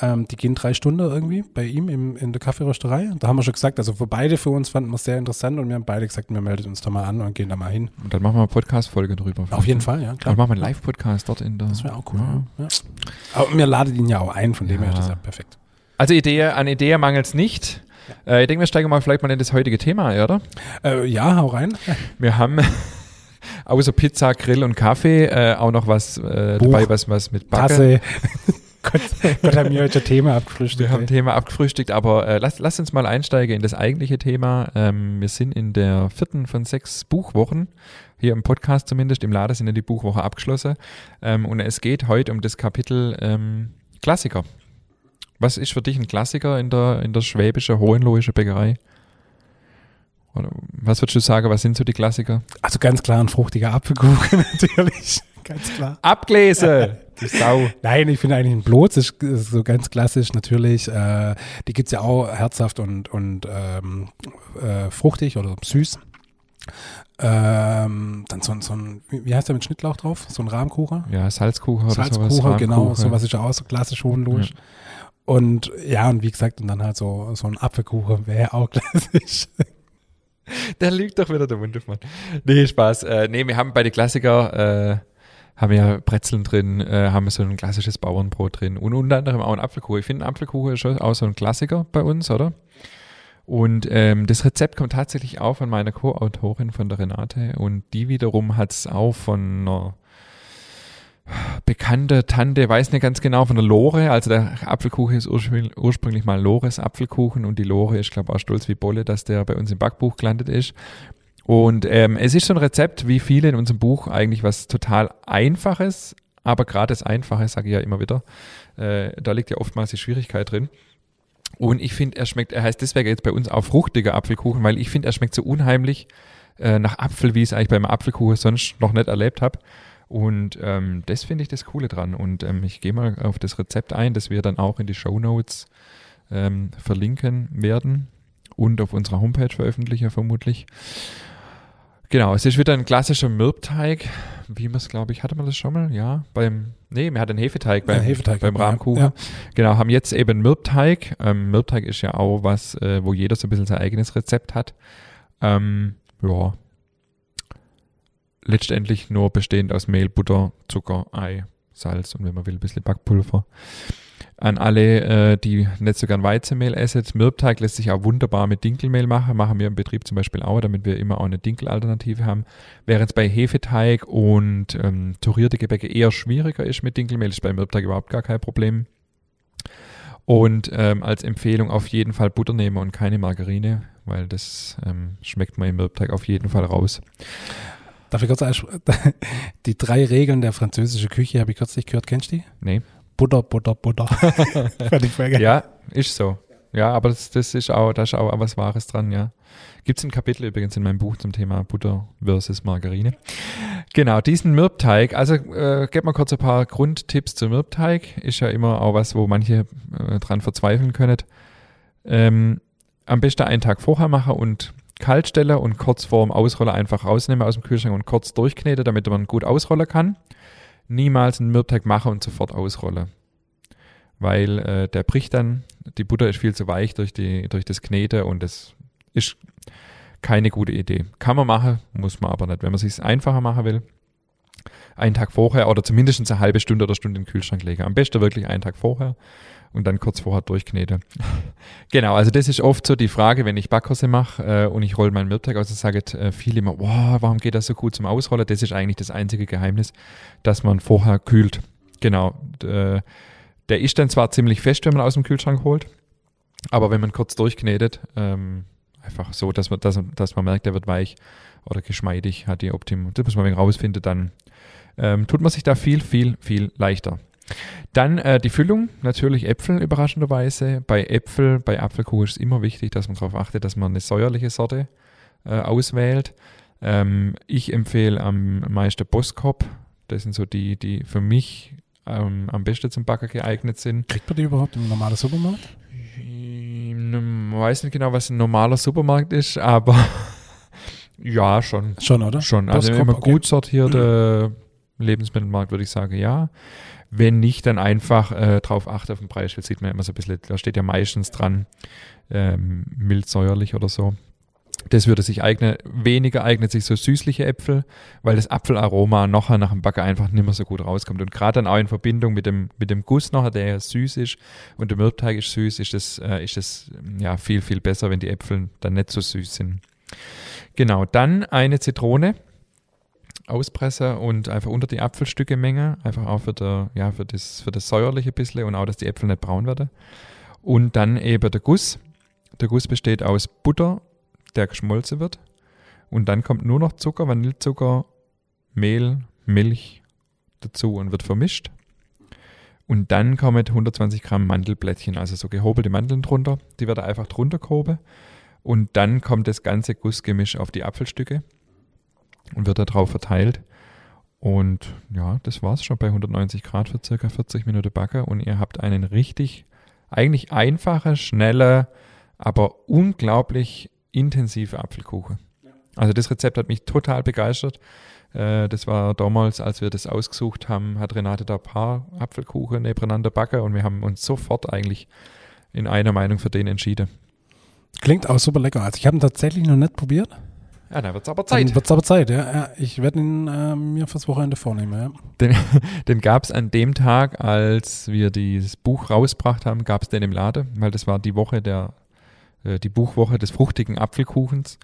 Ähm, die gehen drei Stunden irgendwie bei ihm im, in der Kaffeerösterei. Und da haben wir schon gesagt, also für beide für uns fanden wir es sehr interessant und wir haben beide gesagt, wir melden uns da mal an und gehen da mal hin. Und dann machen wir eine Podcast-Folge drüber. Auf jeden Fall, ja, Dann klar. machen wir einen Live-Podcast dort in der. Das wäre auch cool. Ja. Ja. Aber mir ladet ihn ja auch ein, von dem her Ja. ist das ja perfekt. Also Idee, an Idee mangelt es nicht. Äh, ich denke, wir steigen mal vielleicht mal in das heutige Thema oder? Äh, ja, hau rein. Wir haben außer Pizza, Grill und Kaffee äh, auch noch was äh, dabei, was, was mit Backe. Tasse. Gott, Gott haben wir heute Thema abgefrühstückt. Wir haben ein ey. Thema abgefrühstückt, aber äh, lass, lass uns mal einsteigen in das eigentliche Thema. Ähm, wir sind in der vierten von sechs Buchwochen, hier im Podcast zumindest, im Laden sind ja die Buchwoche abgeschlossen. Ähm, und es geht heute um das Kapitel ähm, Klassiker. Was ist für dich ein Klassiker in der, in der schwäbischen, hohenlohischen Bäckerei? Oder was würdest du sagen, was sind so die Klassiker? Also ganz klar ein fruchtiger Apfelkuchen natürlich. Ganz klar. Abgelesen! die Sau. Nein, ich finde eigentlich ein Bloß ist, ist so ganz klassisch natürlich. Äh, die gibt's ja auch herzhaft und, und ähm, äh, fruchtig oder süß. Ähm, dann so ein, so ein, wie heißt der mit Schnittlauch drauf? So ein Rahmkuchen? Ja, Salzkuchen oder Salzkuchen, sowas. genau, Rahmkuchen. sowas ist ja auch so klassisch hohenlogisch. Und ja, und wie gesagt, und dann halt so, so ein Apfelkuchen wäre auch klassisch. Da liegt doch wieder der Wundermann. Nee, Spaß. Äh, nee, wir haben bei den Klassiker, äh, haben ja Brezeln drin, äh, haben so ein klassisches Bauernbrot drin und unter anderem auch ein Apfelkuchen. Ich finde, Apfelkuchen ist schon auch so ein Klassiker bei uns, oder? Und ähm, das Rezept kommt tatsächlich auch von meiner Co-Autorin, von der Renate. Und die wiederum hat es auch von einer bekannte Tante, weiß nicht ganz genau, von der Lore. Also der Apfelkuchen ist ursprünglich, mal Lores Apfelkuchen und die Lore ist, glaube ich, auch stolz wie Bolle, dass der bei uns im Backbuch gelandet ist. Und ähm, es ist so ein Rezept, wie viele in unserem Buch, eigentlich was total Einfaches, aber gerade das Einfache, sage ich ja immer wieder, äh, da liegt ja oftmals die Schwierigkeit drin. Und ich finde, er schmeckt, er heißt deswegen jetzt bei uns auch fruchtiger Apfelkuchen, weil ich finde, er schmeckt so unheimlich äh, nach Apfel, wie ich es eigentlich beim Apfelkuchen sonst noch nicht erlebt habe. Und ähm, das finde ich das Coole dran. Und ähm, ich gehe mal auf das Rezept ein, das wir dann auch in die Show Notes ähm, verlinken werden und auf unserer Homepage veröffentlichen vermutlich. Genau, es ist wieder ein klassischer Mürbteig, wie man es, glaube ich, hatte man das schon mal? Ja, beim, nee, wir hatten einen Hefeteig beim, Ja, Hefeteig beim. Rahmkuchen. Ja. Genau, haben jetzt eben Mürbteig. Ähm, Mürbteig ist ja auch was, äh, wo jeder so ein bisschen sein eigenes Rezept hat. Ähm, ja, letztendlich nur bestehend aus Mehl, Butter, Zucker, Ei, Salz und wenn man will, ein bisschen Backpulver. An alle, äh, die nicht so gern Weizenmehl essen, Mürbteig lässt sich auch wunderbar mit Dinkelmehl machen. Machen wir im Betrieb zum Beispiel auch, damit wir immer auch eine Dinkelalternative haben. Während es bei Hefeteig und ähm, turierte Gebäcke eher schwieriger ist mit Dinkelmehl, ist bei Mürbteig überhaupt gar kein Problem. Und ähm, als Empfehlung auf jeden Fall Butter nehmen und keine Margarine, weil das ähm, schmeckt man im Mürbteig auf jeden Fall raus. Darf ich kurz die drei Regeln der französischen Küche habe ich kürzlich gehört, kennst du die? Nee. Butter, Butter, Butter. Ja, ist so. Ja, aber das, das ist auch, da ist auch was Wahres dran, ja. Gibt es ein Kapitel übrigens in meinem Buch zum Thema Butter versus Margarine. Genau, diesen Mürbteig, also äh, gib mal kurz ein paar Grundtipps zum Mürbteig. Ist ja immer auch was, wo manche äh, dran verzweifeln können. Ähm, am besten einen Tag vorher machen und kalt stellen und kurz vorm Ausroller einfach rausnehmen aus dem Kühlschrank und kurz durchkneten, damit man gut ausrollen kann. Niemals einen Mürbteig machen und sofort ausrollen. Weil äh, der bricht dann, die Butter ist viel zu weich durch, die, durch das Knete und das ist keine gute Idee. Kann man machen, muss man aber nicht. Wenn man es sich einfacher machen will, einen Tag vorher oder zumindest eine halbe Stunde oder Stunde in den Kühlschrank legen. Am besten wirklich einen Tag vorher und dann kurz vorher durchknete. genau, also das ist oft so die Frage, wenn ich Backhose mache äh, und ich rolle meinen Mürbteig aus, dann sagen äh, viele immer, wow, warum geht das so gut zum Ausrollen? Das ist eigentlich das einzige Geheimnis, dass man vorher kühlt. Genau. Äh, der ist dann zwar ziemlich fest, wenn man aus dem Kühlschrank holt, aber wenn man kurz durchknetet, ähm, einfach so, dass man, dass, dass man merkt, der wird weich oder geschmeidig, hat die Optimum. Das muss man wegen rausfinden, dann ähm, tut man sich da viel, viel, viel leichter. Dann äh, die Füllung, natürlich Äpfel überraschenderweise. Bei Äpfel, bei Apfelkuchen ist es immer wichtig, dass man darauf achtet, dass man eine säuerliche Sorte äh, auswählt. Ähm, ich empfehle am meisten Boskop. Das sind so die, die für mich ähm, am besten zum Backen geeignet sind. Kriegt man die überhaupt im normalen Supermarkt? Im man weiß nicht genau, was ein normaler Supermarkt ist, aber ja, schon. Schon, oder? Schon. Das Also immer okay. gut sortierter Lebensmittelmarkt, würde ich sagen, ja. Wenn nicht, dann einfach äh, drauf achten auf den Preis. Das sieht man immer so ein bisschen, da steht ja meistens dran, ähm, mild säuerlich oder so. Das würde sich eignen, weniger eignet sich so süßliche Äpfel, weil das Apfelaroma nachher nach dem Backen einfach nicht mehr so gut rauskommt. Und gerade dann auch in Verbindung mit dem, mit dem Guss nachher, der ja süß ist und der Mürbteig ist süß, ist das, äh, ist das ja viel, viel besser, wenn die Äpfel dann nicht so süß sind. Genau, dann eine Zitrone auspressen und einfach unter die Apfelstücke mengen, einfach auch für, der, ja, für, das, für das säuerliche bisschen und auch, dass die Äpfel nicht braun werden. Und dann eben der Guss. Der Guss besteht aus Butter, der geschmolzen wird. Und dann kommt nur noch Zucker, Vanillezucker, Mehl, Milch dazu und wird vermischt. Und dann kommen 120 Gramm Mandelblättchen, also so gehobelte Mandeln drunter. Die werden einfach drunter gehoben. Und dann kommt das ganze Gussgemisch auf die Apfelstücke und wird darauf verteilt. Und ja, das war's schon bei 190 Grad für circa 40 Minuten Backe. Und ihr habt einen richtig, eigentlich einfache, schnelle, aber unglaublich intensive Apfelkuchen. Also das Rezept hat mich total begeistert. Äh, Das war damals, als wir das ausgesucht haben, hat Renate da ein paar Apfelkuchen nebeneinander backen und wir haben uns sofort eigentlich in einer Meinung für den entschieden. Klingt auch super lecker. Also ich habe ihn tatsächlich noch nicht probiert. Ja, dann wird's aber Dann Zeit. wird's aber Zeit, ja. ja ich werde ihn äh, mir fürs Wochenende vornehmen, ja. Den, den gab es an dem Tag, als wir dieses Buch rausgebracht haben, gab es den im Laden, weil das war die Woche der, äh, die Buchwoche des fruchtigen Apfelkuchens.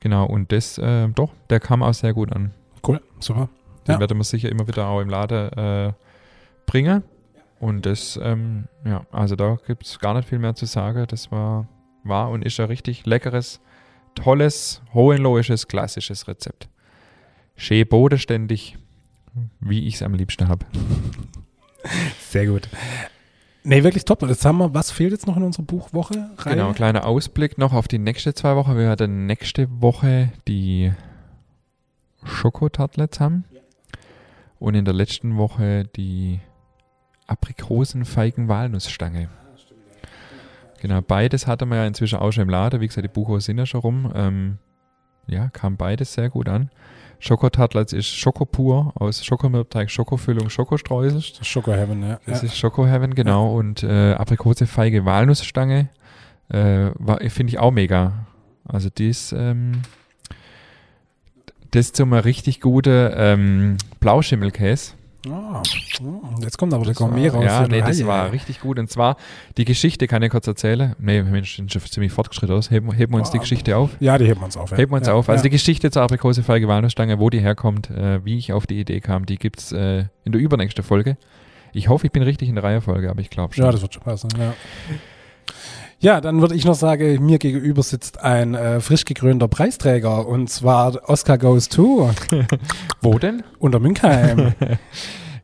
Genau, und das, äh, doch, der kam auch sehr gut an. Cool, super. Den Ja. werden wir sicher immer wieder auch im Laden äh, bringen. Und das, ähm, ja, also da gibt es gar nicht viel mehr zu sagen. Das war, war und ist ein richtig leckeres, tolles, hohenlohisches, klassisches Rezept. Schön bodenständig, wie ich es am liebsten habe. Sehr gut. Nee, wirklich top. Jetzt haben wir, was fehlt jetzt noch in unserer Buchwoche? Reihe? Genau, kleiner Ausblick noch auf die nächste zwei Wochen. Wir werden nächste Woche die Schokotartlets haben. Und in der letzten Woche die Aprikosenfeigen-Walnussstange. Genau, beides hatten wir ja inzwischen auch schon im Laden. Wie gesagt, die Buchos sind ja schon rum. Ähm, ja, kam beides sehr gut an. Schokotartlets ist Schokopur aus Schokomilbteig, Schokofüllung, Schokostreusel. Schoko Heaven, ja. Das ja. ist Schoko Heaven, genau. Und äh, Aprikosefeige Walnussstange äh, finde ich auch mega. Also die ist ähm, das zum richtig gute ähm, Blauschimmelkäse. Ah, mm, jetzt kommt aber der Das war- Gourmet raus. Ja, nee, das war richtig gut. Und zwar, die Geschichte kann ich kurz erzählen. Nee, Mensch, sind schon ziemlich fortgeschritten aus. Heben, heben wir uns die Wow. Geschichte auf. Ja, die heben wir uns auf. Ja. Heben wir uns ja, auf. Also ja. die Geschichte zur Aprikosefeige Walnussstange, wo die herkommt, äh, wie ich auf die Idee kam, die gibt es äh, in der übernächsten Folge. Ich hoffe, ich bin richtig in der Reihenfolge, aber ich glaube schon. Ja, das wird schon passen. Ja, ja dann würde ich noch sagen, mir gegenüber sitzt ein äh, frisch gekrönter Preisträger und zwar Oscar Goes to Wo denn? unter Münkheim.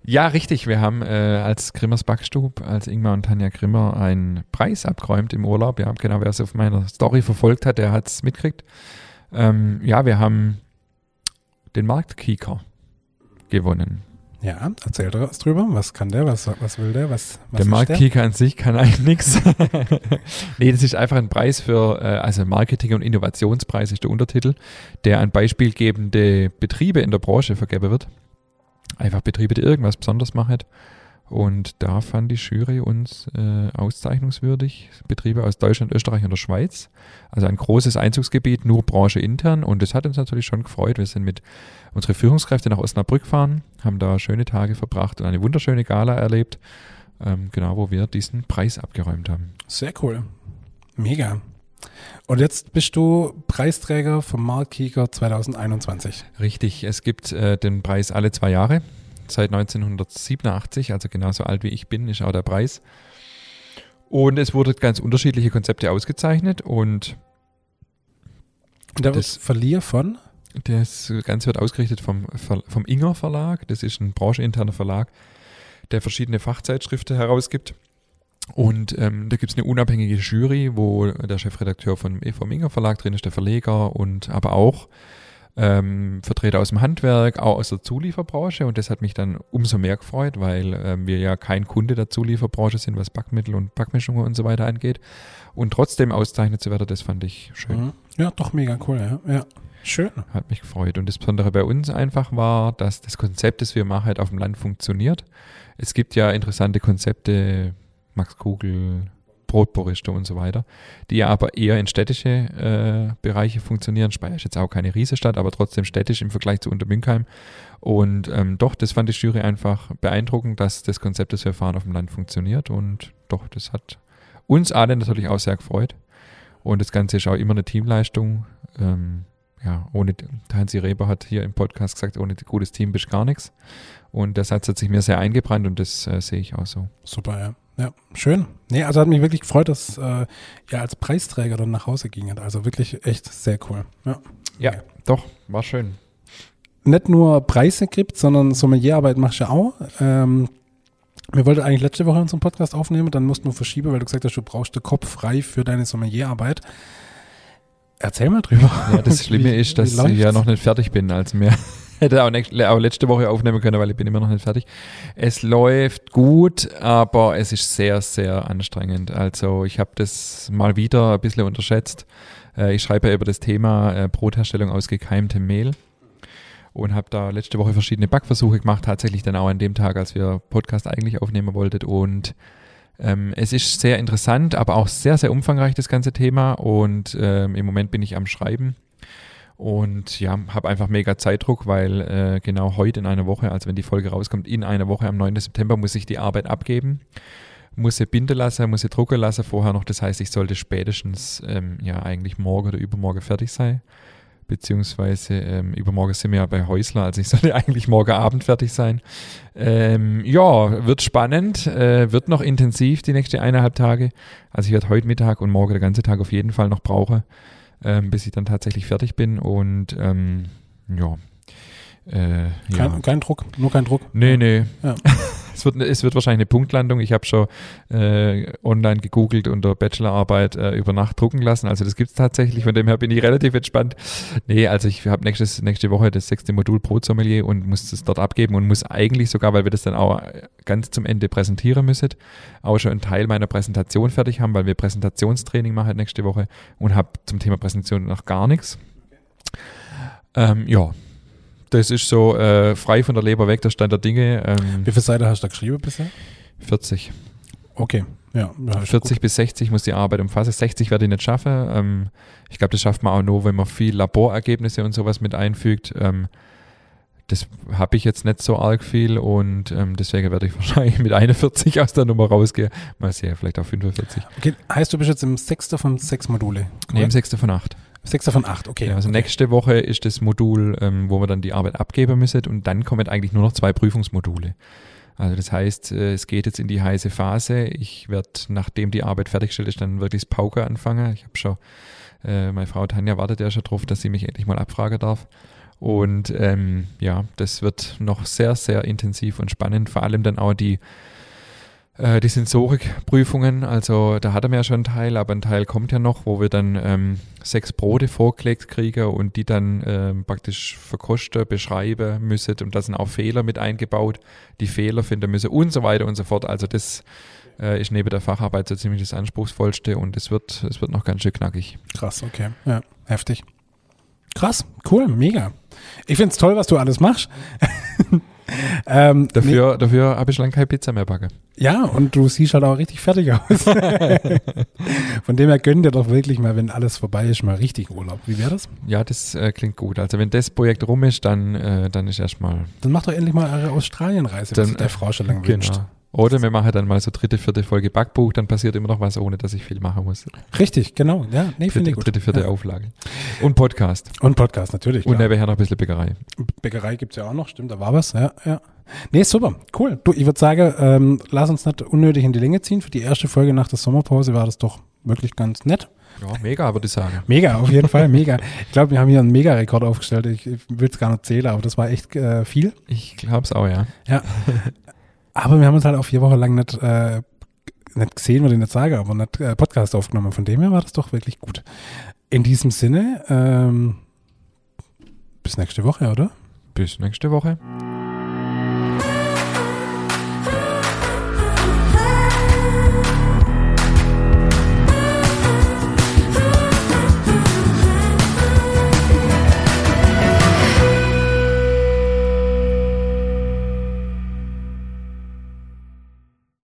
Ja, richtig. Wir haben äh, als Grimmers Backstub, als Ingmar und Tanja Grimmer einen Preis abgeräumt im Urlaub. Ja, genau, wer es auf meiner Story verfolgt hat, der hat es mitgekriegt. Ähm, ja, wir haben den Marktkieker gewonnen. Ja, erzähl was drüber. Was kann der? Was, was will der? Was, was der ist Marktkieker an sich kann eigentlich nichts. nee, das ist einfach ein Preis für, äh, also Marketing- und Innovationspreis ist der Untertitel, der an beispielgebende Betriebe in der Branche vergeben wird. Einfach Betriebe, die irgendwas besonders machen. Und da fand die Jury uns äh, auszeichnungswürdig. Betriebe aus Deutschland, Österreich und der Schweiz. Also ein großes Einzugsgebiet, nur Branche intern. Und das hat uns natürlich schon gefreut. Wir sind mit unseren Führungskräften nach Osnabrück gefahren, haben da schöne Tage verbracht und eine wunderschöne Gala erlebt. Ähm, genau, wo wir diesen Preis abgeräumt haben. Sehr cool. Mega. Und jetzt bist du Preisträger vom Marktkieker 2021. Richtig, es gibt äh, den Preis alle zwei Jahre. Seit 1987, also genauso alt wie ich bin, ist auch der Preis. Und es wurden ganz unterschiedliche Konzepte ausgezeichnet und der Das- Verlier von? das Ganze wird ausgerichtet vom, vom Inger Verlag. Das ist ein brancheninterner Verlag, der verschiedene Fachzeitschriften herausgibt. Und ähm, da gibt es eine unabhängige Jury, wo der Chefredakteur von, vom Inger Verlag drin ist, der Verleger und aber auch ähm, Vertreter aus dem Handwerk, auch aus der Zulieferbranche und das hat mich dann umso mehr gefreut, weil ähm, wir ja kein Kunde der Zulieferbranche sind, was Backmittel und Backmischungen und so weiter angeht. Und trotzdem auszeichnet zu werden, das fand ich schön. Mhm. Ja, doch mega cool, ja. ja. Schön. Hat mich gefreut. Und das Besondere bei uns einfach war, dass das Konzept, das wir machen, halt auf dem Land funktioniert. Es gibt ja interessante Konzepte, Max Kugel, Brotborichte und so weiter, die ja aber eher in städtische äh, Bereiche funktionieren. Speyer ist jetzt auch keine Riesestadt, aber trotzdem städtisch im Vergleich zu Untermünkheim. Und ähm, doch, das fand die Jury einfach beeindruckend, dass das Konzept, das wir fahren, auf dem Land funktioniert. Und doch, das hat uns alle natürlich auch sehr gefreut. Und das Ganze ist auch immer eine Teamleistung. Ähm, ja, ohne, Hansi Reber hat hier im Podcast gesagt, ohne gutes Team bist gar nichts. Und der Satz hat sich mir sehr eingebrannt und das äh, sehe ich auch so. Super, ja. Ja, schön. Nee, also hat mich wirklich gefreut, dass äh, ja als Preisträger dann nach Hause ging. Also wirklich echt sehr cool. Ja, ja okay. doch, war schön. Nicht nur Preise gibt, sondern Sommelierarbeit machst du auch. Ähm, wir wollten eigentlich letzte Woche unseren Podcast aufnehmen, dann mussten wir verschieben, weil du gesagt hast, du brauchst den Kopf frei für deine Sommelierarbeit. Erzähl mal drüber. Ja, das Schlimme wie, ist, dass ich ja noch nicht fertig bin, als mir hätte auch, nächst, auch letzte Woche aufnehmen können, weil ich bin immer noch nicht fertig. Es läuft gut, aber es ist sehr, sehr anstrengend. Also ich habe das mal wieder ein bisschen unterschätzt. Äh, ich schreibe über das Thema äh, Brotherstellung aus gekeimtem Mehl und habe da letzte Woche verschiedene Backversuche gemacht, tatsächlich dann auch an dem Tag, als wir Podcast eigentlich aufnehmen wollten und ähm, es ist sehr interessant, aber auch sehr, sehr umfangreich, das ganze Thema. Und ähm, im Moment bin ich am Schreiben und ja, habe einfach mega Zeitdruck, weil äh, genau heute in einer Woche, also wenn die Folge rauskommt, in einer Woche am 9. September muss ich die Arbeit abgeben. Muss sie binden lassen, muss sie drucken lassen vorher noch. Das heißt, ich sollte spätestens ähm, ja eigentlich morgen oder übermorgen fertig sein beziehungsweise ähm, übermorgen sind wir ja bei Häusler, also ich sollte eigentlich morgen Abend fertig sein. Ähm, ja, wird spannend, äh, wird noch intensiv die nächsten eineinhalb Tage. Also ich werde heute Mittag und morgen den ganzen Tag auf jeden Fall noch brauchen, ähm, bis ich dann tatsächlich fertig bin und ähm, ja. Äh, kein, ja. kein Druck, nur kein Druck. Nee, nee. Ja. es, wird, es wird wahrscheinlich eine Punktlandung. Ich habe schon äh, online gegoogelt unter Bachelorarbeit äh, über Nacht drucken lassen. Also das gibt es tatsächlich. Von dem her bin ich relativ entspannt. Nee, also ich habe nächste Woche das sechste Modul Pro Sommelier und muss es dort abgeben und muss eigentlich sogar, weil wir das dann auch ganz zum Ende präsentieren müssen, auch schon einen Teil meiner Präsentation fertig haben, weil wir Präsentationstraining machen nächste Woche und habe zum Thema Präsentation noch gar nichts. Ähm, ja, das ist so äh, frei von der Leber weg, der Stand der Dinge. Ähm, Wie viele Seiten hast du da geschrieben bisher? 40. Okay, ja. ja 40 gut. bis 60 muss die Arbeit umfassen. 60 werde ich nicht schaffen. Ähm, ich glaube, das schafft man auch nur, wenn man viel Laborergebnisse und sowas mit einfügt. Ähm, das habe ich jetzt nicht so arg viel und ähm, deswegen werde ich wahrscheinlich mit 41 aus der Nummer rausgehen. Mal sehen, vielleicht auch 45. Okay, heißt du bist jetzt im sechsten von sechs Module? Nee, im sechsten von acht. Sechster von acht, okay. Ja, also okay. nächste Woche ist das Modul, ähm, wo wir dann die Arbeit abgeben müssen und dann kommen eigentlich nur noch zwei Prüfungsmodule. Also das heißt, äh, es geht jetzt in die heiße Phase. Ich werde, nachdem die Arbeit fertiggestellt ist, dann wirklich das Pauke anfangen. Ich habe schon, äh, meine Frau Tanja wartet ja schon drauf, dass sie mich endlich mal abfragen darf. Und ähm, ja, das wird noch sehr, sehr intensiv und spannend. Vor allem dann auch die äh, die Sensorikprüfungen, also da hat er mir ja schon einen Teil, aber ein Teil kommt ja noch, wo wir dann ähm, sechs Brote vorgelegt kriegen und die dann ähm, praktisch verkosten, beschreiben müssen und da sind auch Fehler mit eingebaut, die Fehler finden müssen und so weiter und so fort. Also das äh, ist neben der Facharbeit so ziemlich das Anspruchsvollste und es wird, es wird noch ganz schön knackig. Krass, okay. Ja, heftig. Krass, cool, mega. Ich finde es toll, was du alles machst. ähm, dafür nee. dafür habe ich lange keine Pizza mehr backe. Ja, und du siehst halt auch richtig fertig aus. Von dem her gönnt ihr doch wirklich mal, wenn alles vorbei ist, mal richtig Urlaub. Wie wäre das? Ja, das äh, klingt gut. Also wenn das Projekt rum ist, dann, äh, dann ist erstmal. Dann macht doch endlich mal eure Australienreise, was der Frau schon lange genau. wünscht. Oder wir machen dann mal so dritte, vierte Folge Backbuch, dann passiert immer noch was, ohne dass ich viel machen muss. Richtig, genau. Ja, nee, finde ich gut. Dritte, vierte ja. Auflage. Und Podcast. Und Podcast, natürlich. Und nebenher noch ein bisschen Bäckerei. Bäckerei gibt es ja auch noch, stimmt, da war was, ja, ja. Nee, super, cool. Du, ich würde sagen, ähm, lass uns nicht unnötig in die Länge ziehen. Für die erste Folge nach der Sommerpause war das doch wirklich ganz nett. Ja, mega, würde ich sagen. Mega, auf jeden Fall, mega. Ich glaube, wir haben hier einen Mega-Rekord aufgestellt. Ich, ich will es gar nicht zählen, aber das war echt äh, viel. Ich glaube es auch, ja. Ja. Aber wir haben uns halt auch vier Wochen lang nicht, äh, nicht gesehen, ich nicht sagen, aber nicht äh, Podcast aufgenommen. Von dem her war das doch wirklich gut. In diesem Sinne, ähm, bis nächste Woche, oder? Bis nächste Woche.